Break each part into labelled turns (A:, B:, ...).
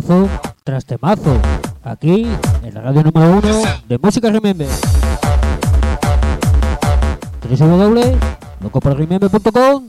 A: temazo tras temazo, aquí en la radio número uno de Música Remember. www.locoporremember.com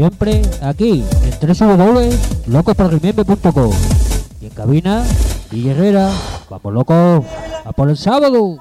B: siempre aquí, en www.locosparrimembe.com. Y en cabina, DJ Herrera, vamos locos, a por el sábado.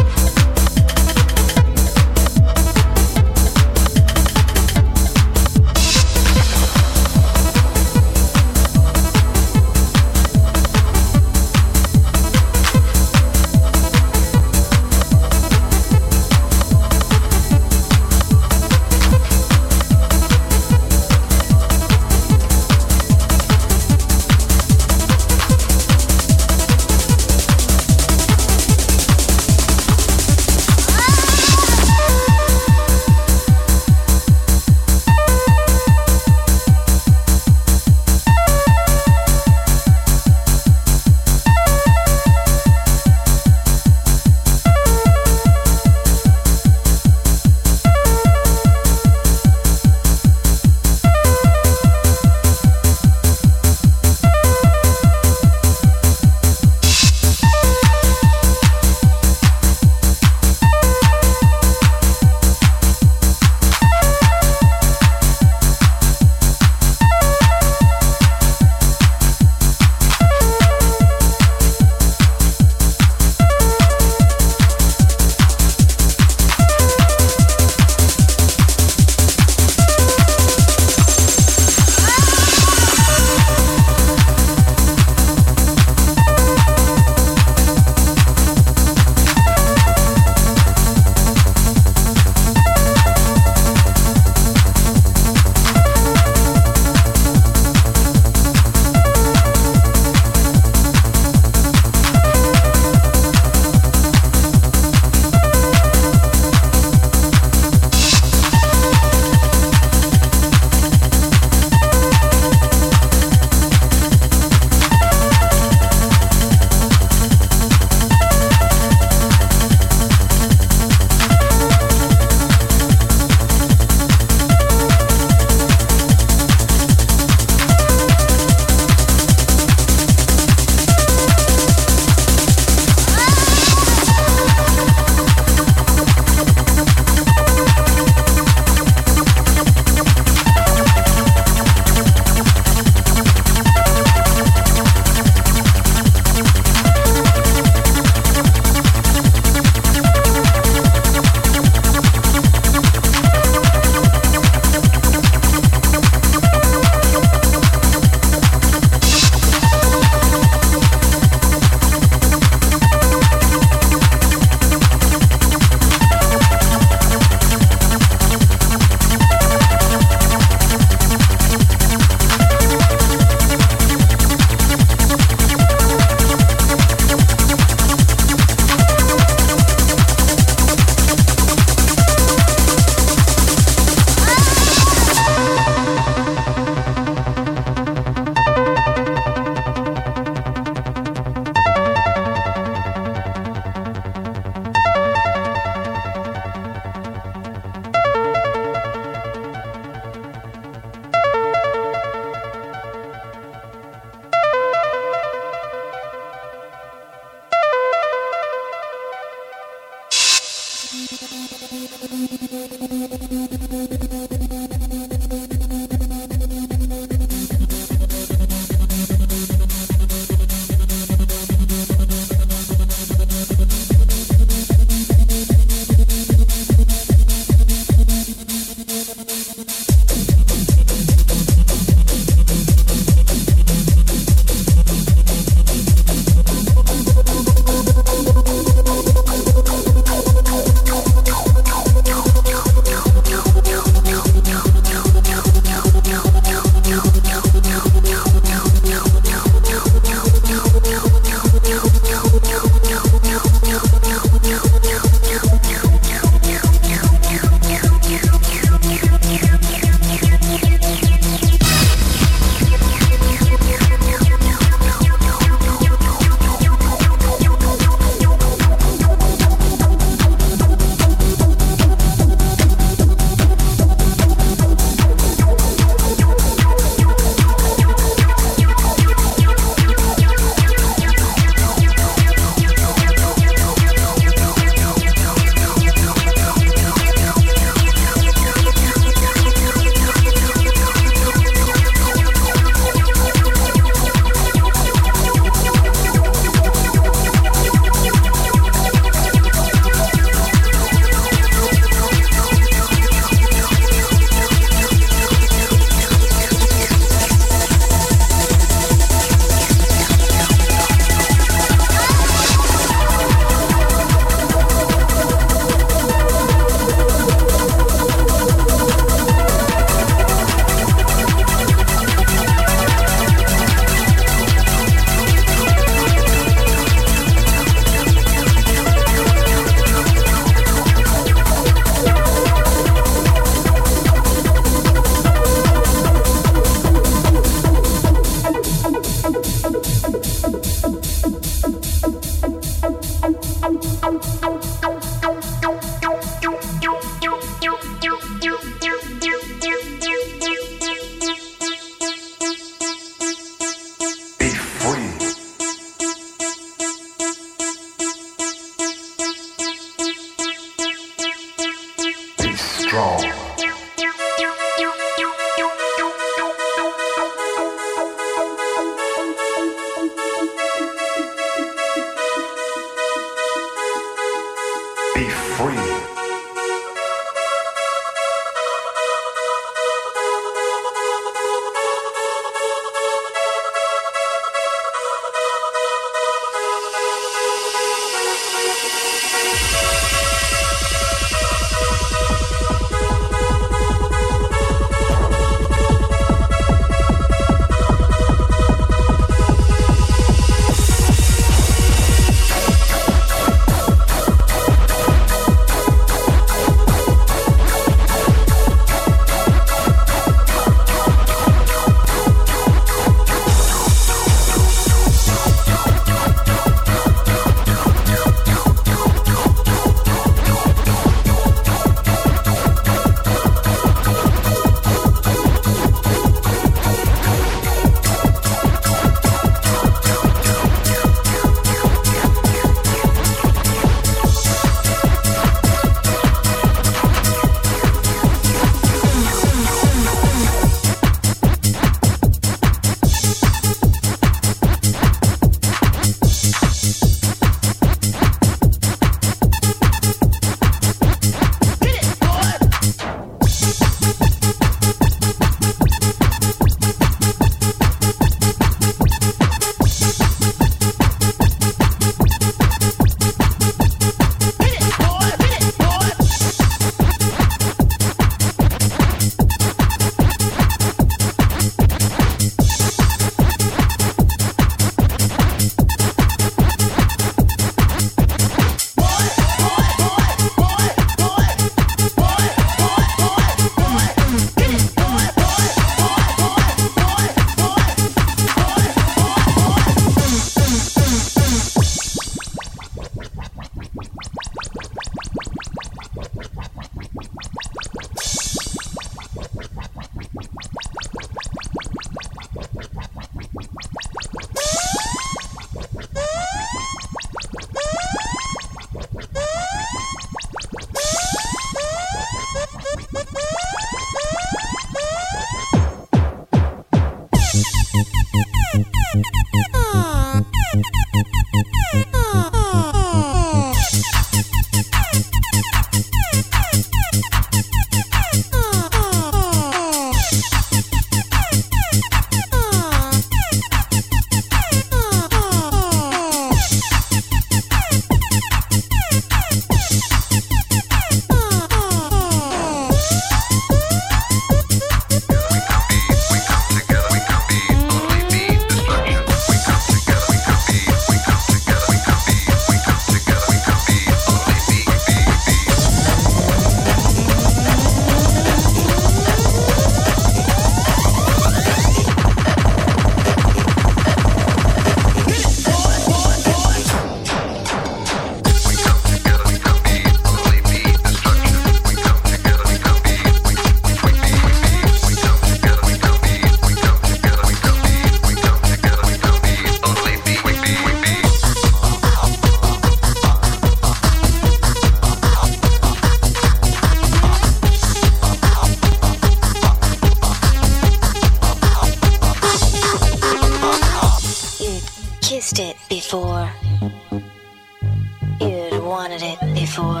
A: wanted it before.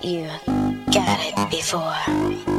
A: You got it before.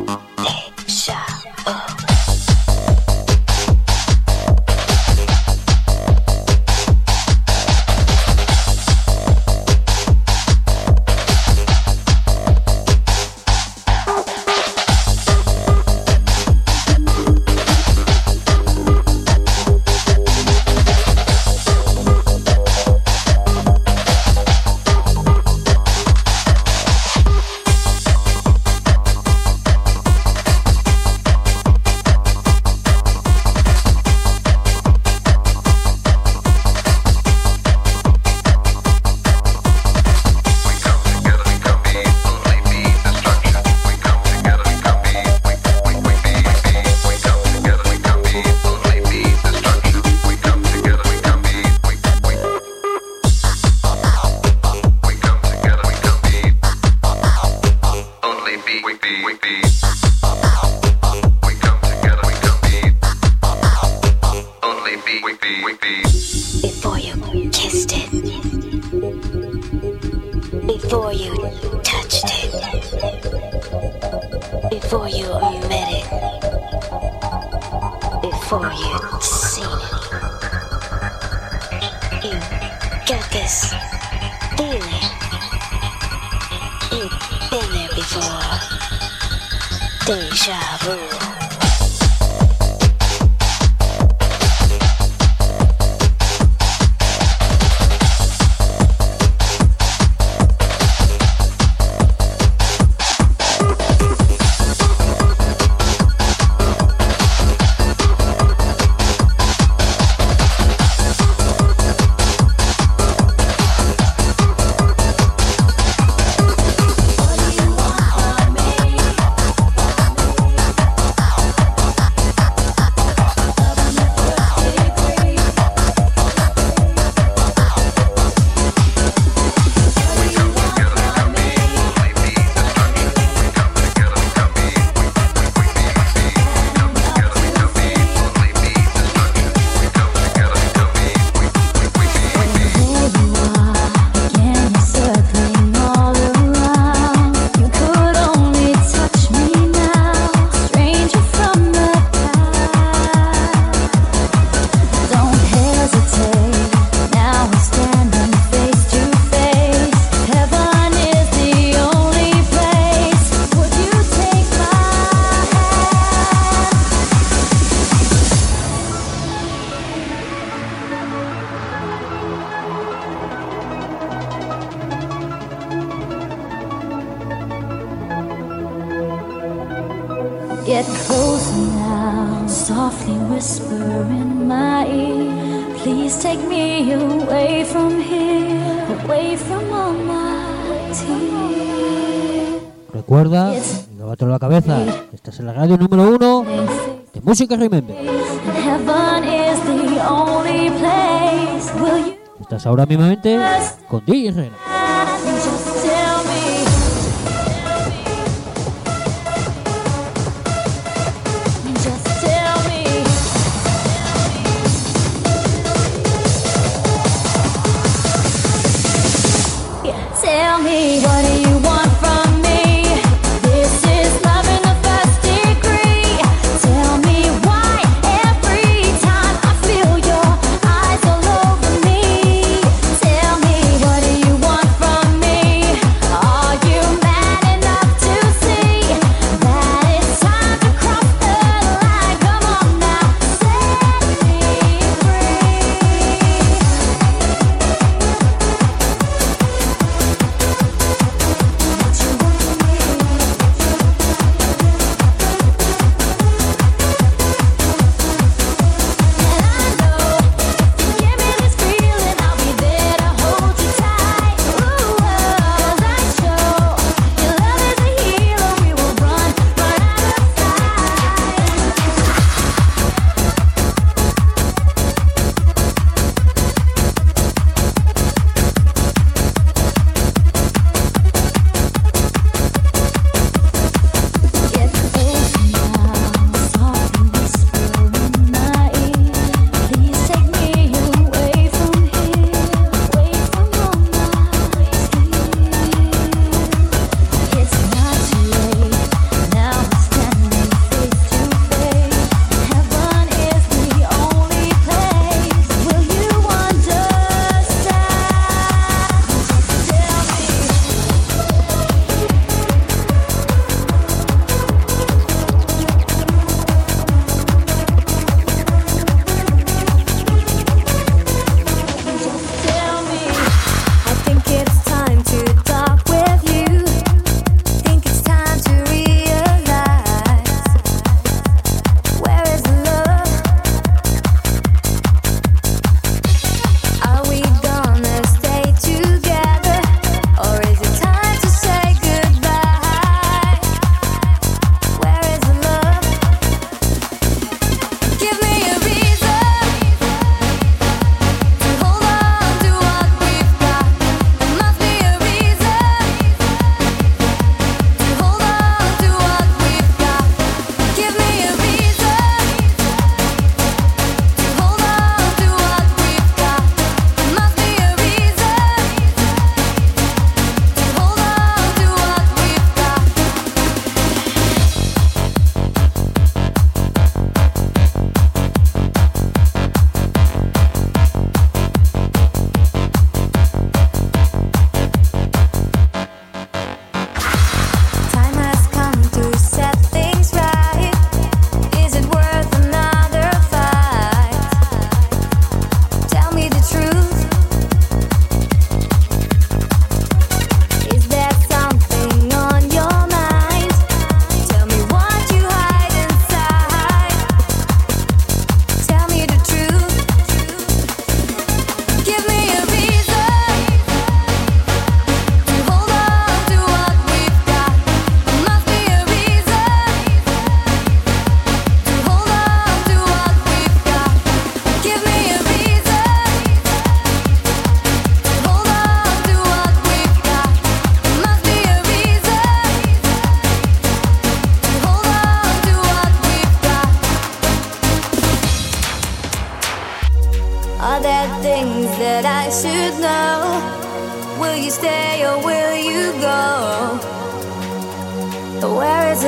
B: en la radio número uno de Música Remember. Estás ahora mismamente con DJ Herrera.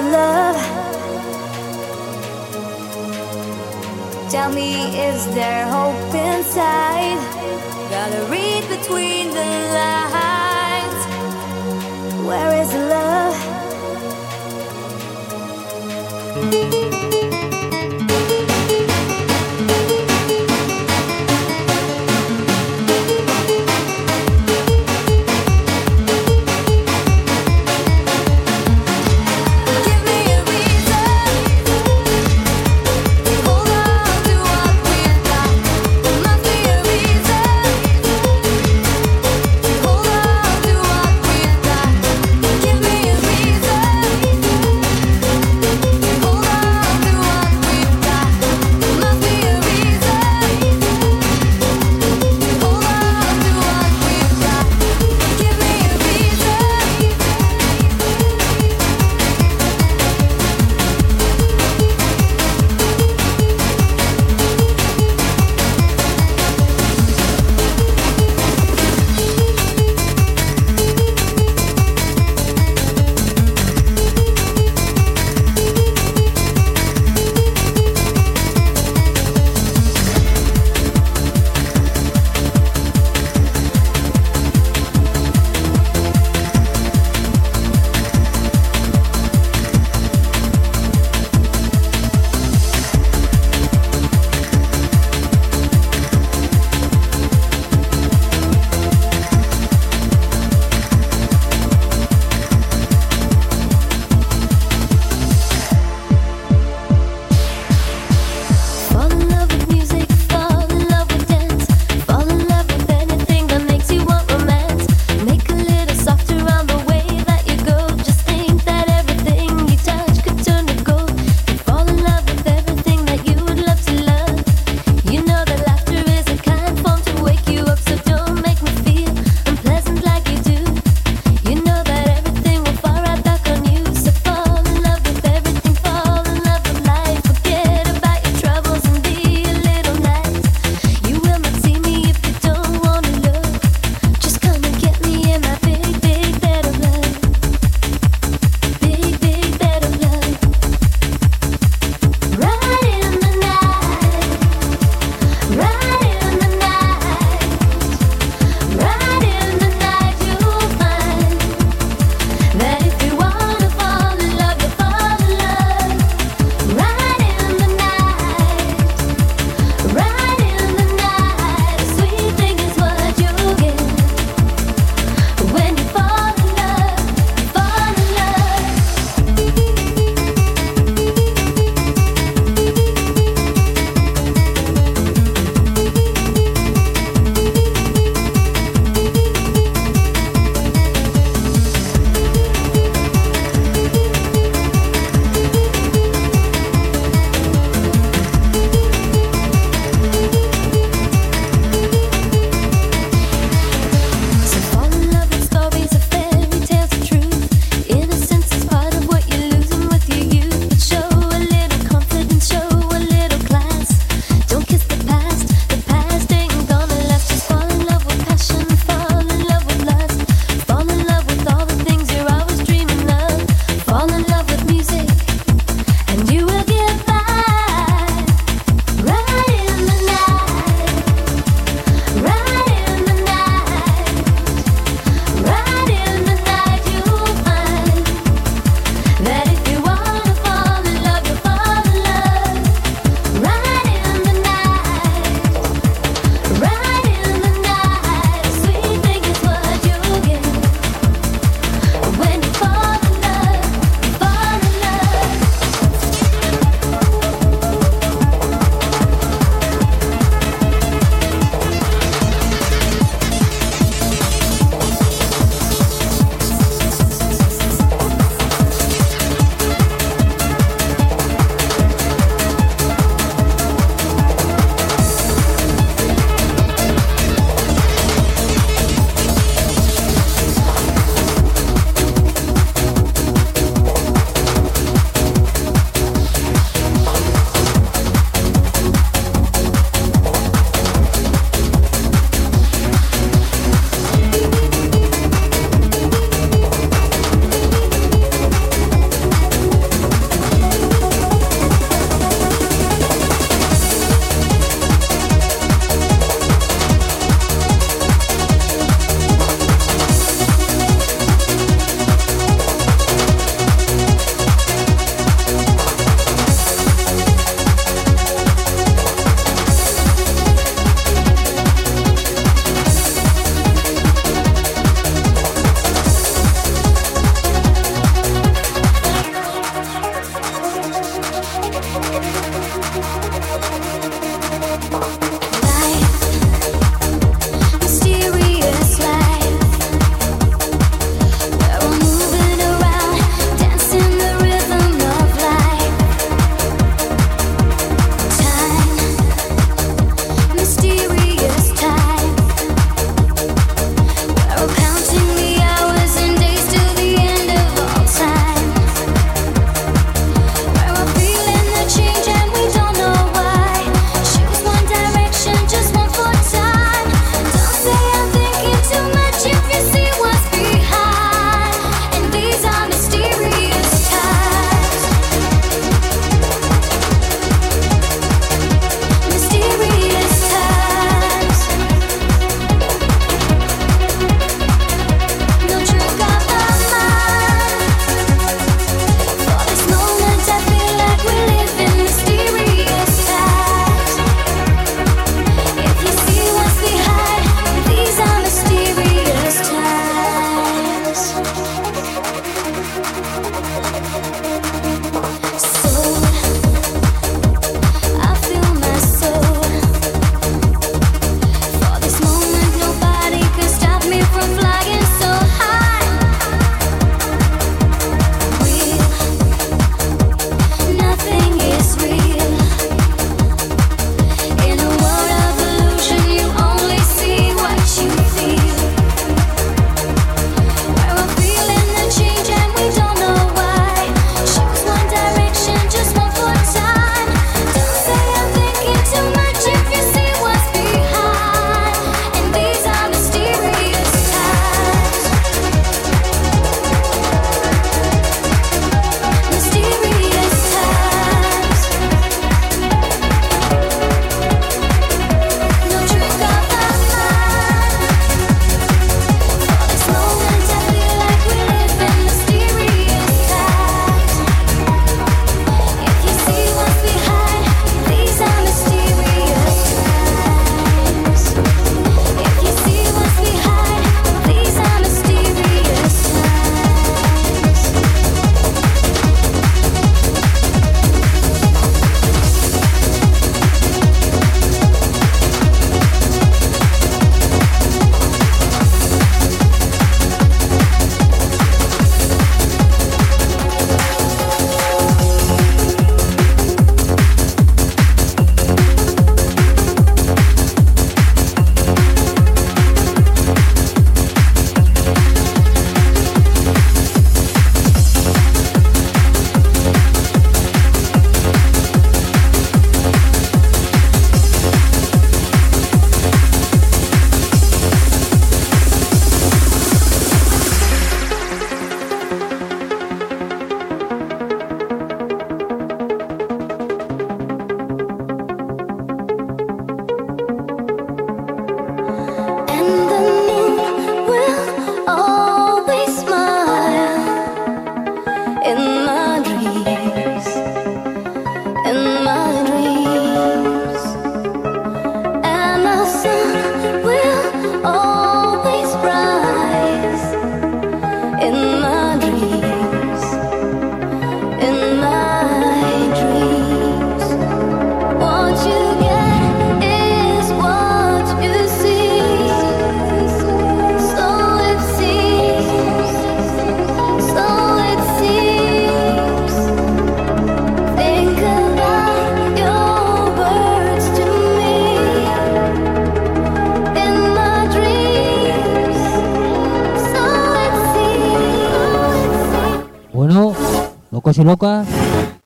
C: to love. Tell me,
A: is there hope inside? Gotta read between the lines. Where is love?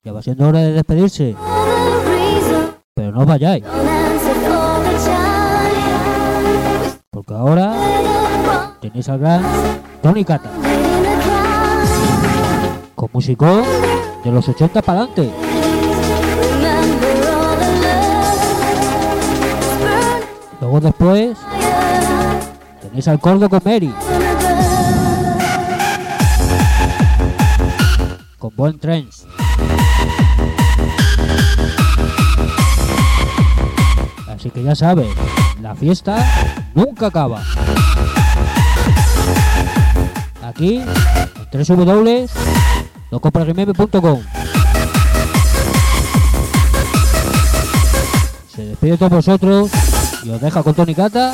A: Ya va siendo hora de despedirse. Pero no os vayáis, porque ahora tenéis al gran Tony Cata, con músico de los 80 para adelante. Luego después tenéis al Cordo con Mary, buen trance. Así que ya sabes, la fiesta nunca acaba. Aquí, en Se despide de todos vosotros y os deja con Tony Cata.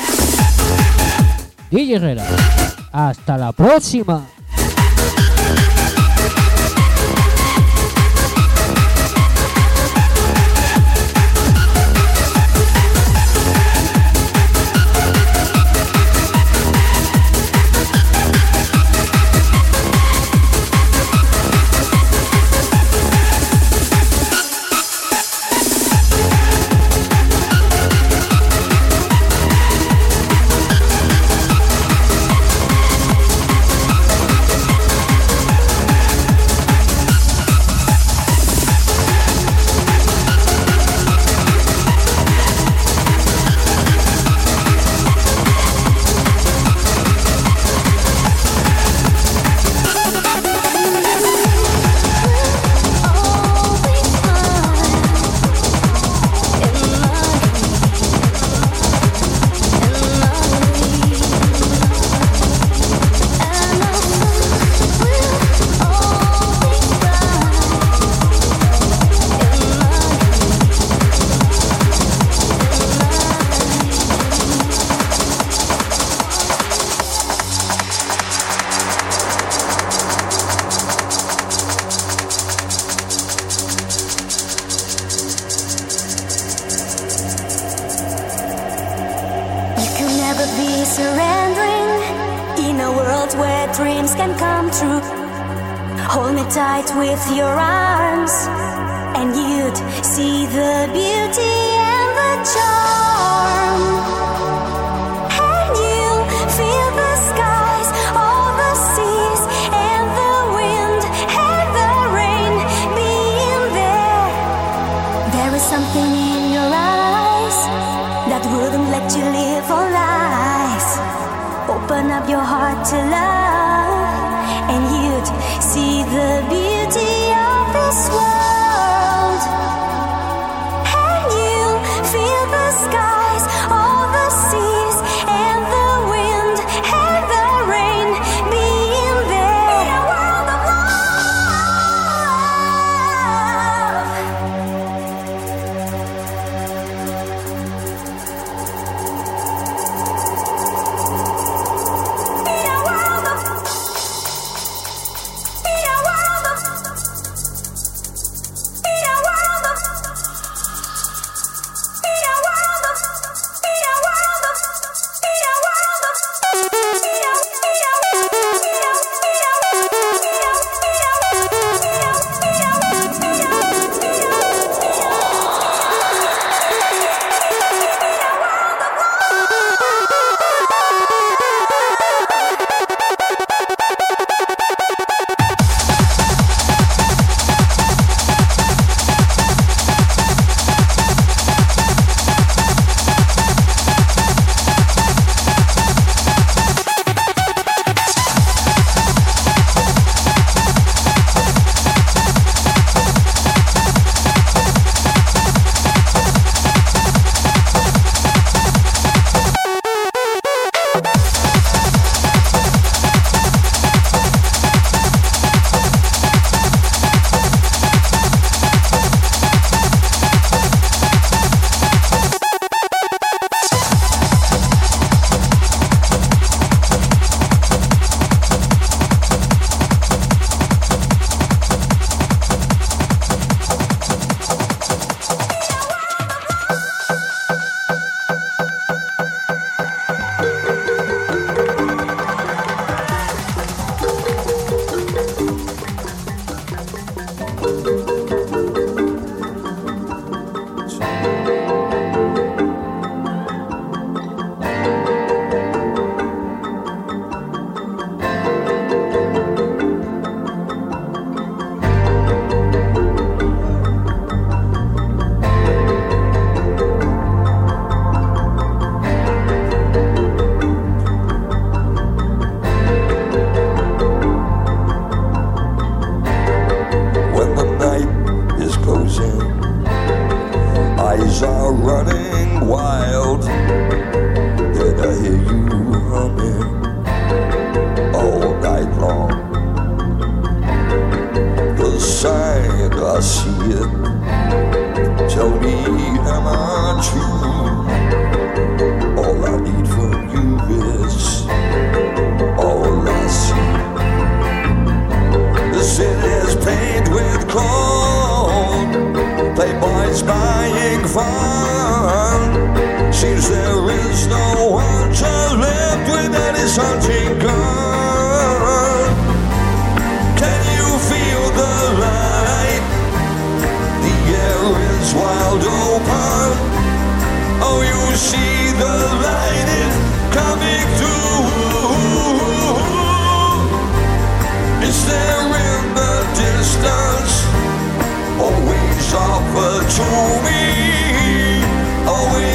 A: DJ Herrera. Hasta la próxima.
D: Something in your eyes that wouldn't let you live a life. Open up your heart to love,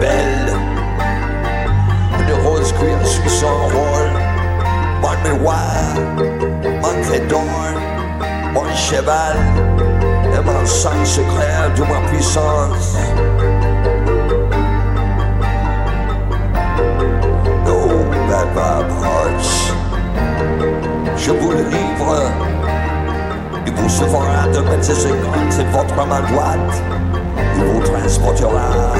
E: Belle, une rose queue en suissant rôle, mon miroir, mon clé d'or, mon cheval, et mon sang secret de ma puissance. Je vous le livre il vous sauvera de bêtises écrantes. C'est votre main droite. Il vous transportera